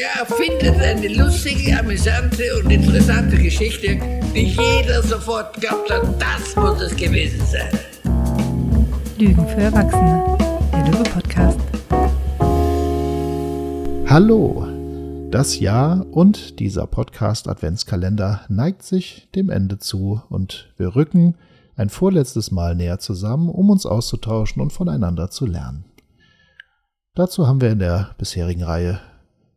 Der erfindet eine lustige, amüsante und interessante Geschichte, die jeder sofort glaubt hat, das muss es gewesen sein. Lügen für Erwachsene, der Löwe-Podcast. Hallo! Das Jahr und dieser Podcast-Adventskalender neigt sich dem Ende zu und wir rücken ein vorletztes Mal näher zusammen, um uns auszutauschen und voneinander zu lernen. Dazu haben wir in der bisherigen Reihe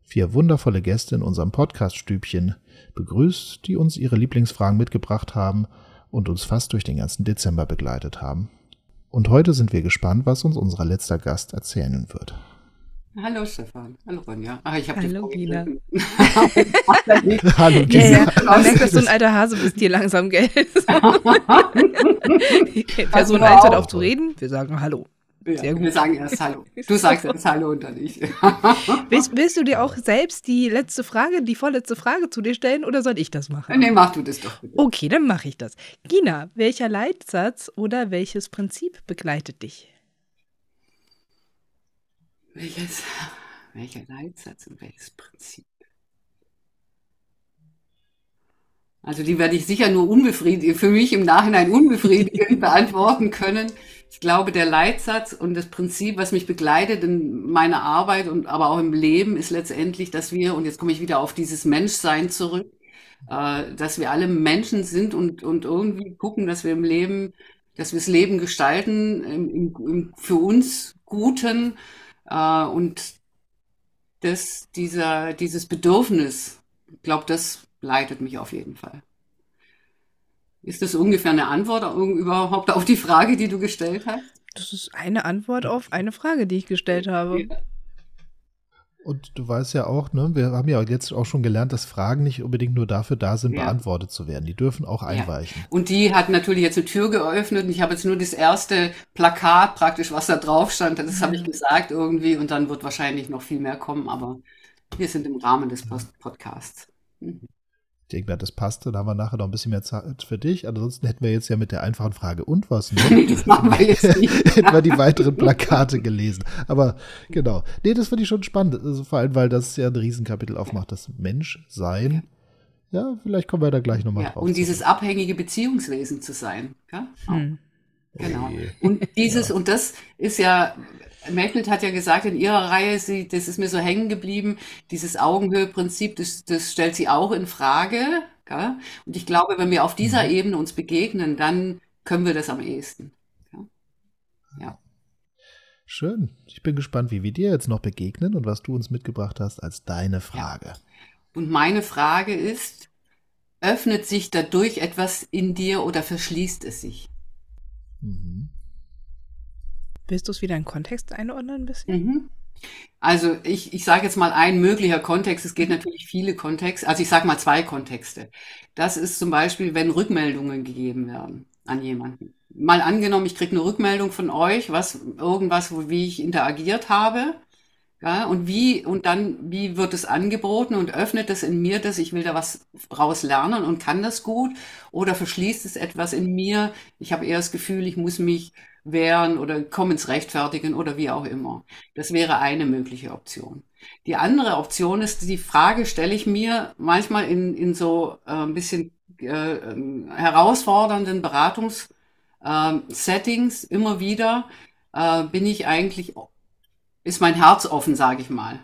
vier wundervolle Gäste in unserem Podcast-Stübchen begrüßt, die uns ihre Lieblingsfragen mitgebracht haben und uns fast durch den ganzen Dezember begleitet haben. Und heute sind wir gespannt, was uns unser letzter Gast erzählen wird. Hallo Stefan. Hallo Ronja. Ah, ich Hallo Gina. Hallo Gina. Ja, ja. Man merkt, dass du ein alter Hase bist, dir langsam Geld. Die Person eintritt auf zu reden, wir sagen Hallo. Ja, wir sagen erst Hallo. Du sagst erst Hallo und dann ich. willst, willst, du dir auch selbst die letzte Frage, die vorletzte Frage zu dir stellen oder soll ich das machen? Nee, mach du das doch bitte. Okay, dann mache ich das. Gina, welcher Leitsatz oder welches Prinzip begleitet dich? Welches, welcher Leitsatz und welches Prinzip? Also die werde ich sicher nur unbefriedigend, für mich im Nachhinein unbefriedigend beantworten können. Ich glaube, der Leitsatz und das Prinzip, was mich begleitet in meiner Arbeit und aber auch im Leben, ist letztendlich, dass wir, und jetzt komme ich wieder auf dieses Menschsein zurück, äh, dass wir alle Menschen sind und, und irgendwie gucken, dass wir im Leben, dass wir das Leben gestalten, im, im, für uns Guten äh, und das, dieser, dieses Bedürfnis, ich glaube, das leitet mich auf jeden Fall. Ist das ungefähr eine Antwort überhaupt auf die Frage, die du gestellt hast? Das ist eine Antwort auf eine Frage, die ich gestellt habe. Ja. Und du weißt ja auch, ne, wir haben ja jetzt auch schon gelernt, dass Fragen nicht unbedingt nur dafür da sind, ja. beantwortet zu werden. Die dürfen auch einweichen. Ja. Und die hat natürlich jetzt eine Tür geöffnet und ich habe jetzt nur das erste Plakat praktisch, was da drauf stand. Das habe ich gesagt irgendwie und dann wird wahrscheinlich noch viel mehr kommen, aber wir sind im Rahmen des Podcasts. Mhm. Ich denke mir, das passte. Da haben wir nachher noch ein bisschen mehr Zeit für dich. Ansonsten hätten wir jetzt ja mit der einfachen Frage und was noch? Nee, das machen wir jetzt nicht. hätten wir die weiteren Plakate gelesen. Aber genau. Nee, das finde ich schon spannend. Also vor allem, weil das ja ein Riesenkapitel aufmacht, das Menschsein. Ja, vielleicht kommen wir da gleich nochmal ja, drauf. Und dieses abhängige Beziehungswesen zu sein. Ja? Hm. Genau. Oh und dieses, ja. und das ist ja Magnet hat ja gesagt in ihrer Reihe, sie, das ist mir so hängen geblieben, dieses Augenhöhe-Prinzip, das, das stellt sie auch in Frage. Gell? Und ich glaube, wenn wir auf dieser mhm. Ebene uns begegnen, dann können wir das am ehesten. Ja. ja. Schön. Ich bin gespannt, wie wir dir jetzt noch begegnen und was du uns mitgebracht hast als deine Frage. Ja. Und meine Frage ist, öffnet sich dadurch etwas in dir oder verschließt es sich? Mhm. Willst du es wieder in Kontext einordnen ein bisschen? Mhm. Also ich, ich sage jetzt mal ein möglicher Kontext. Es geht natürlich viele Kontexte. Also ich sage mal zwei Kontexte. Das ist zum Beispiel, wenn Rückmeldungen gegeben werden an jemanden. Mal angenommen, ich kriege eine Rückmeldung von euch, was irgendwas, wo, wie ich interagiert habe. Ja, und wie, und dann, wie wird es angeboten und öffnet es in mir das, ich will da was raus lernen und kann das gut? Oder verschließt es etwas in mir? Ich habe eher das Gefühl, ich muss mich wehren oder kommen ins Rechtfertigen oder wie auch immer. Das wäre eine mögliche Option. Die andere Option ist, die Frage stelle ich mir manchmal in, in so äh, ein bisschen äh, herausfordernden Beratungssettings äh, immer wieder, äh, bin ich eigentlich, ist mein Herz offen, sage ich mal.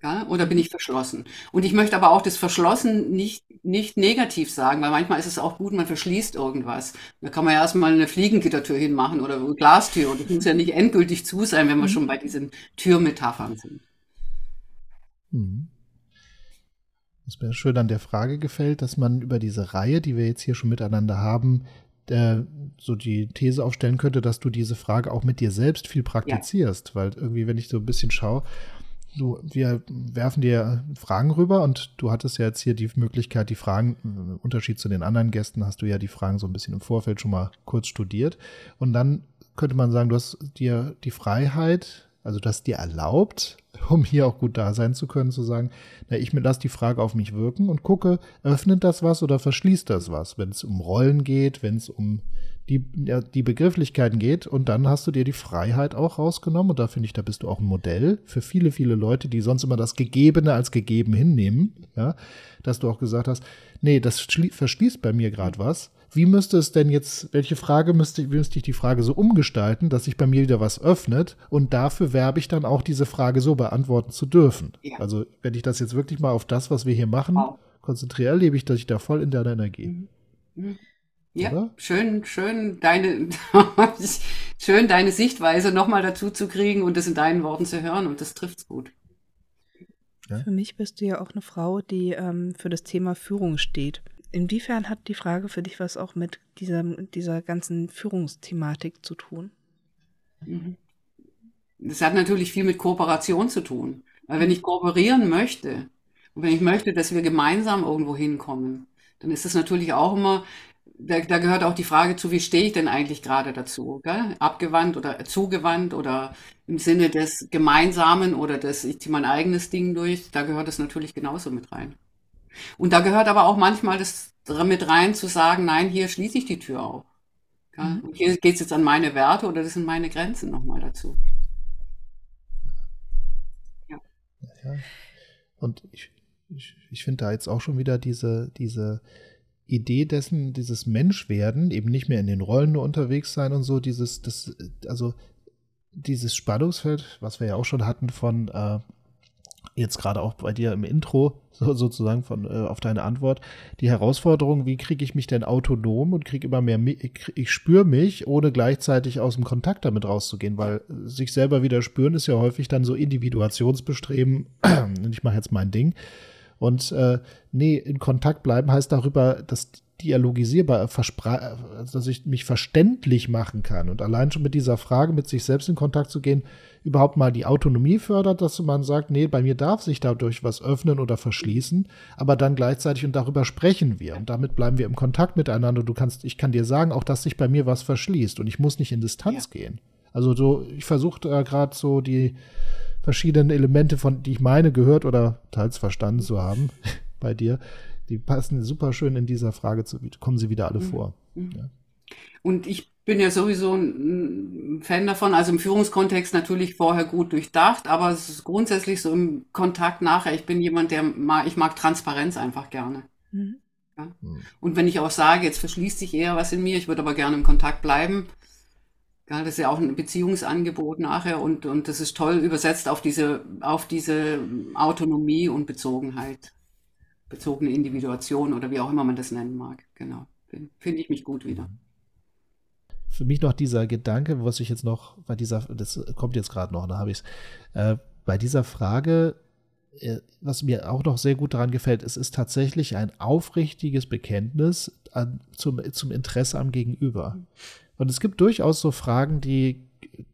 Ja, oder bin ich verschlossen? Und ich möchte aber auch das Verschlossen nicht, nicht negativ sagen, weil manchmal ist es auch gut, man verschließt irgendwas. Da kann man ja erstmal eine Fliegengittertür hinmachen oder eine Glastür. Und das muss ja nicht endgültig zu sein, wenn wir mhm. schon bei diesen Türmetaphern sind. Mhm. Was mir schön an der Frage gefällt, dass man über diese Reihe, die wir jetzt hier schon miteinander haben, der, so die These aufstellen könnte, dass du diese Frage auch mit dir selbst viel praktizierst. Ja. Weil irgendwie, wenn ich so ein bisschen schaue, Du, wir werfen dir Fragen rüber und du hattest ja jetzt hier die Möglichkeit, die Fragen, im Unterschied zu den anderen Gästen, hast du ja die Fragen so ein bisschen im Vorfeld schon mal kurz studiert. Und dann könnte man sagen, du hast dir die Freiheit, also du hast dir erlaubt, um hier auch gut da sein zu können, zu sagen, na, ich lasse die Frage auf mich wirken und gucke, öffnet das was oder verschließt das was, wenn es um Rollen geht, wenn es um die, die Begrifflichkeiten geht und dann hast du dir die Freiheit auch rausgenommen und da finde ich, da bist du auch ein Modell für viele, viele Leute, die sonst immer das Gegebene als gegeben hinnehmen, ja, dass du auch gesagt hast, nee, das verschließt bei mir gerade was. Wie müsste es denn jetzt, welche Frage müsste, müsste ich die Frage so umgestalten, dass sich bei mir wieder was öffnet und dafür werbe ich dann auch diese Frage so beantworten zu dürfen. Ja. Also wenn ich das jetzt wirklich mal auf das, was wir hier machen, wow. konzentriere, erlebe ich, dass ich da voll in deiner Energie. Mhm. Mhm. Ja, Oder? schön, schön deine, schön deine Sichtweise nochmal dazu zu kriegen und das in deinen Worten zu hören und das trifft's gut. Ja? Für mich bist du ja auch eine Frau, die ähm, für das Thema Führung steht. Inwiefern hat die Frage für dich was auch mit dieser, dieser ganzen Führungsthematik zu tun? Mhm. Das hat natürlich viel mit Kooperation zu tun. Weil wenn ich kooperieren möchte und wenn ich möchte, dass wir gemeinsam irgendwo hinkommen, dann ist es natürlich auch immer da, da gehört auch die Frage zu, wie stehe ich denn eigentlich gerade dazu? Gell? Abgewandt oder zugewandt oder im Sinne des Gemeinsamen oder des, ich ziehe mein eigenes Ding durch, da gehört es natürlich genauso mit rein. Und da gehört aber auch manchmal das mit rein zu sagen, nein, hier schließe ich die Tür auf. Mhm. Und hier geht es jetzt an meine Werte oder das sind meine Grenzen nochmal dazu. Ja. ja. Und ich, ich, ich finde da jetzt auch schon wieder diese, diese Idee dessen, dieses Menschwerden, eben nicht mehr in den Rollen nur unterwegs sein und so, dieses, das, also dieses Spannungsfeld, was wir ja auch schon hatten von äh, jetzt gerade auch bei dir im Intro, so, sozusagen von äh, auf deine Antwort, die Herausforderung, wie kriege ich mich denn autonom und kriege immer mehr, ich, ich spüre mich, ohne gleichzeitig aus dem Kontakt damit rauszugehen, weil sich selber wieder spüren ist ja häufig dann so Individuationsbestreben, ich mache jetzt mein Ding, und äh, nee, in Kontakt bleiben heißt darüber, dass dialogisierbar, dass ich mich verständlich machen kann. Und allein schon mit dieser Frage, mit sich selbst in Kontakt zu gehen, überhaupt mal die Autonomie fördert, dass man sagt, nee, bei mir darf sich dadurch was öffnen oder verschließen, aber dann gleichzeitig und darüber sprechen wir und damit bleiben wir im Kontakt miteinander. Du kannst, ich kann dir sagen, auch dass sich bei mir was verschließt und ich muss nicht in Distanz ja. gehen. Also so, ich versuche da gerade so die verschiedenen Elemente, von die ich meine, gehört oder teils verstanden zu haben bei dir. Die passen super schön in dieser Frage zu, kommen sie wieder alle mhm. vor. Mhm. Ja. Und ich bin ja sowieso ein Fan davon, also im Führungskontext natürlich vorher gut durchdacht, aber es ist grundsätzlich so im Kontakt nachher. Ich bin jemand, der mag, ich mag Transparenz einfach gerne. Mhm. Ja? Mhm. Und wenn ich auch sage, jetzt verschließt sich eher was in mir, ich würde aber gerne im Kontakt bleiben, ja, das ist ja auch ein Beziehungsangebot nachher und, und das ist toll übersetzt auf diese, auf diese Autonomie und Bezogenheit, bezogene Individuation oder wie auch immer man das nennen mag. Genau. Finde ich mich gut wieder. Für mich noch dieser Gedanke, was ich jetzt noch bei dieser, das kommt jetzt gerade noch, da habe ich es, äh, bei dieser Frage, äh, was mir auch noch sehr gut daran gefällt, es ist tatsächlich ein aufrichtiges Bekenntnis an, zum, zum Interesse am Gegenüber. Mhm. Und es gibt durchaus so Fragen, die,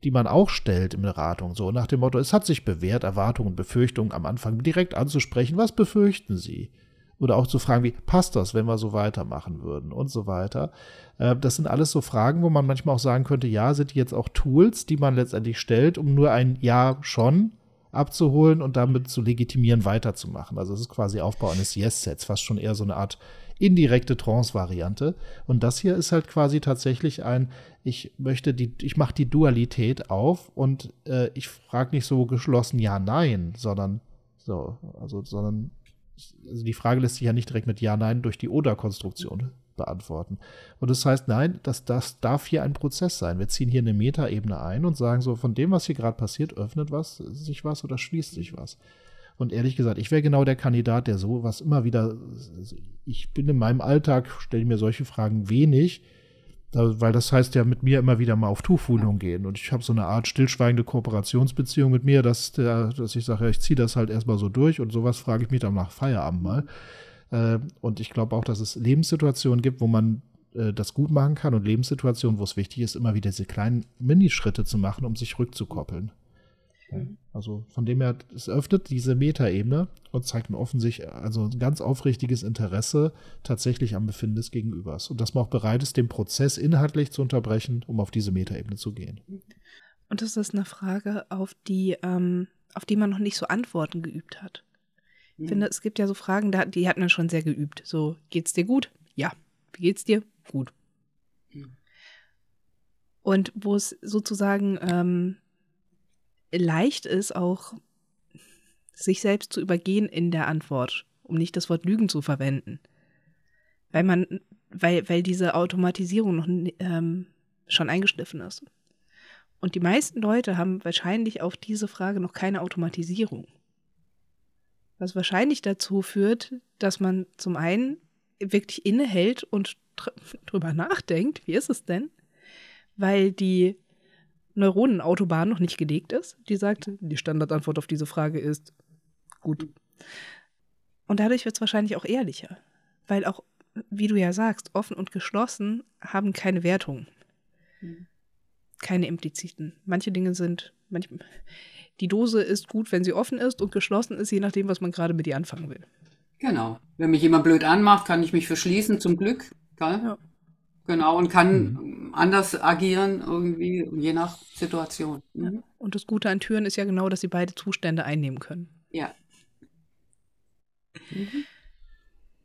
die man auch stellt in Beratung, so nach dem Motto, es hat sich bewährt, Erwartungen und Befürchtungen am Anfang direkt anzusprechen. Was befürchten Sie? Oder auch zu fragen wie, passt das, wenn wir so weitermachen würden und so weiter. Äh, das sind alles so Fragen, wo man manchmal auch sagen könnte, ja, sind die jetzt auch Tools, die man letztendlich stellt, um nur ein Ja schon abzuholen und damit zu legitimieren, weiterzumachen. Also es ist quasi Aufbau eines Yes-Sets, fast schon eher so eine Art indirekte Trance-Variante. Und das hier ist halt quasi tatsächlich ein, ich möchte die, ich mache die Dualität auf und äh, ich frage nicht so geschlossen ja, nein, sondern so, also, sondern also die Frage lässt sich ja nicht direkt mit Ja, Nein durch die Oder-Konstruktion beantworten. Und das heißt, nein, das, das darf hier ein Prozess sein. Wir ziehen hier eine Metaebene ein und sagen so, von dem, was hier gerade passiert, öffnet was, sich was oder schließt sich was. Und ehrlich gesagt, ich wäre genau der Kandidat, der sowas immer wieder, ich bin in meinem Alltag, stelle mir solche Fragen wenig, weil das heißt ja mit mir immer wieder mal auf Tuchfühlung gehen. Und ich habe so eine Art stillschweigende Kooperationsbeziehung mit mir, dass, der, dass ich sage, ja, ich ziehe das halt erstmal so durch und sowas frage ich mich dann nach Feierabend mal. Äh, und ich glaube auch, dass es Lebenssituationen gibt, wo man äh, das gut machen kann und Lebenssituationen, wo es wichtig ist, immer wieder diese kleinen Minischritte zu machen, um sich rückzukoppeln. Mhm. Also von dem her, es öffnet diese Metaebene und zeigt mir offensichtlich also ein ganz aufrichtiges Interesse tatsächlich am Befinden des Gegenübers. Und dass man auch bereit ist, den Prozess inhaltlich zu unterbrechen, um auf diese Metaebene zu gehen. Und das ist eine Frage, auf die, ähm, auf die man noch nicht so Antworten geübt hat. Ich mhm. finde, es gibt ja so Fragen, die hat man schon sehr geübt. So, geht's dir gut? Ja. Wie geht's dir? Gut. Mhm. Und wo es sozusagen ähm, leicht ist, auch sich selbst zu übergehen in der Antwort, um nicht das Wort Lügen zu verwenden. Weil man, weil, weil diese Automatisierung noch ähm, schon eingeschliffen ist. Und die meisten Leute haben wahrscheinlich auf diese Frage noch keine Automatisierung. Was wahrscheinlich dazu führt, dass man zum einen wirklich innehält und dr drüber nachdenkt, wie ist es denn? Weil die Neuronenautobahn noch nicht gelegt ist. Die sagt, die Standardantwort auf diese Frage ist gut. Und dadurch wird es wahrscheinlich auch ehrlicher. Weil auch, wie du ja sagst, offen und geschlossen haben keine Wertung. Mhm. Keine impliziten. Manche Dinge sind, manchmal, die Dose ist gut, wenn sie offen ist und geschlossen ist, je nachdem, was man gerade mit ihr anfangen will. Genau. Wenn mich jemand blöd anmacht, kann ich mich verschließen, zum Glück. Gell? Ja. Genau, und kann mhm. Anders agieren, irgendwie, je nach Situation. Mhm. Und das Gute an Türen ist ja genau, dass sie beide Zustände einnehmen können. Ja. Mhm.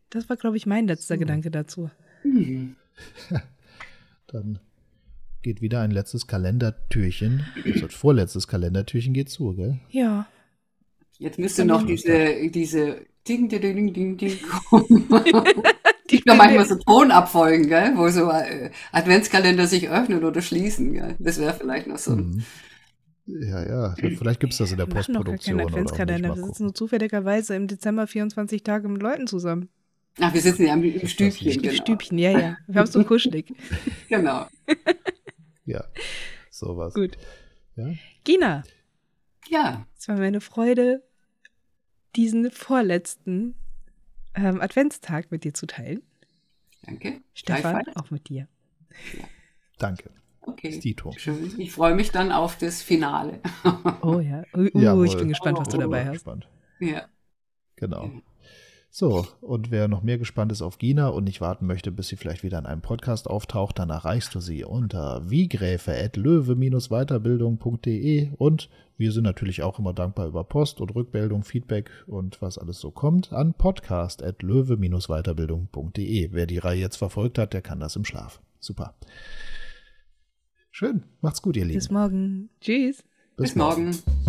Das war, glaube ich, mein letzter so. Gedanke dazu. Mhm. Dann geht wieder ein letztes Kalendertürchen. Also das vorletztes Kalendertürchen geht zu, gell? Ja. Jetzt müsste noch diese, diese Ding, Ding, Ding, Ding, Ding kommen. gibt noch manchmal so Tonabfolgen, gell? wo so äh, Adventskalender sich öffnen oder schließen. Gell? Das wäre vielleicht noch so. Mhm. Ja, ja, vielleicht gibt es das in der wir Postproduktion. Noch gar Adventskalender. Wir sitzen nur zufälligerweise im Dezember 24 Tage mit Leuten zusammen. Ach, wir sitzen ja im, im Stübchen. Im genau. Stübchen, ja, ja. Wir haben so kuschelig. genau. ja, sowas. Gut. Ja? Gina. Ja. Es war meine Freude, diesen vorletzten ähm, Adventstag mit dir zu teilen. Danke. Stefan, auch mit dir. Ja. Danke. Okay. Stito. Schön. Ich freue mich dann auf das Finale. oh ja. Uh, uh, ich bin gespannt, was du dabei hast. Gespannt. Ja. Genau. So, und wer noch mehr gespannt ist auf Gina und nicht warten möchte, bis sie vielleicht wieder in einem Podcast auftaucht, dann erreichst du sie unter wiegräfe.löwe-weiterbildung.de und wir sind natürlich auch immer dankbar über Post und Rückmeldung, Feedback und was alles so kommt an podcast.löwe-weiterbildung.de. Wer die Reihe jetzt verfolgt hat, der kann das im Schlaf. Super. Schön. Macht's gut, ihr Lieben. Bis morgen. Tschüss. Bis, Bis morgen. morgen.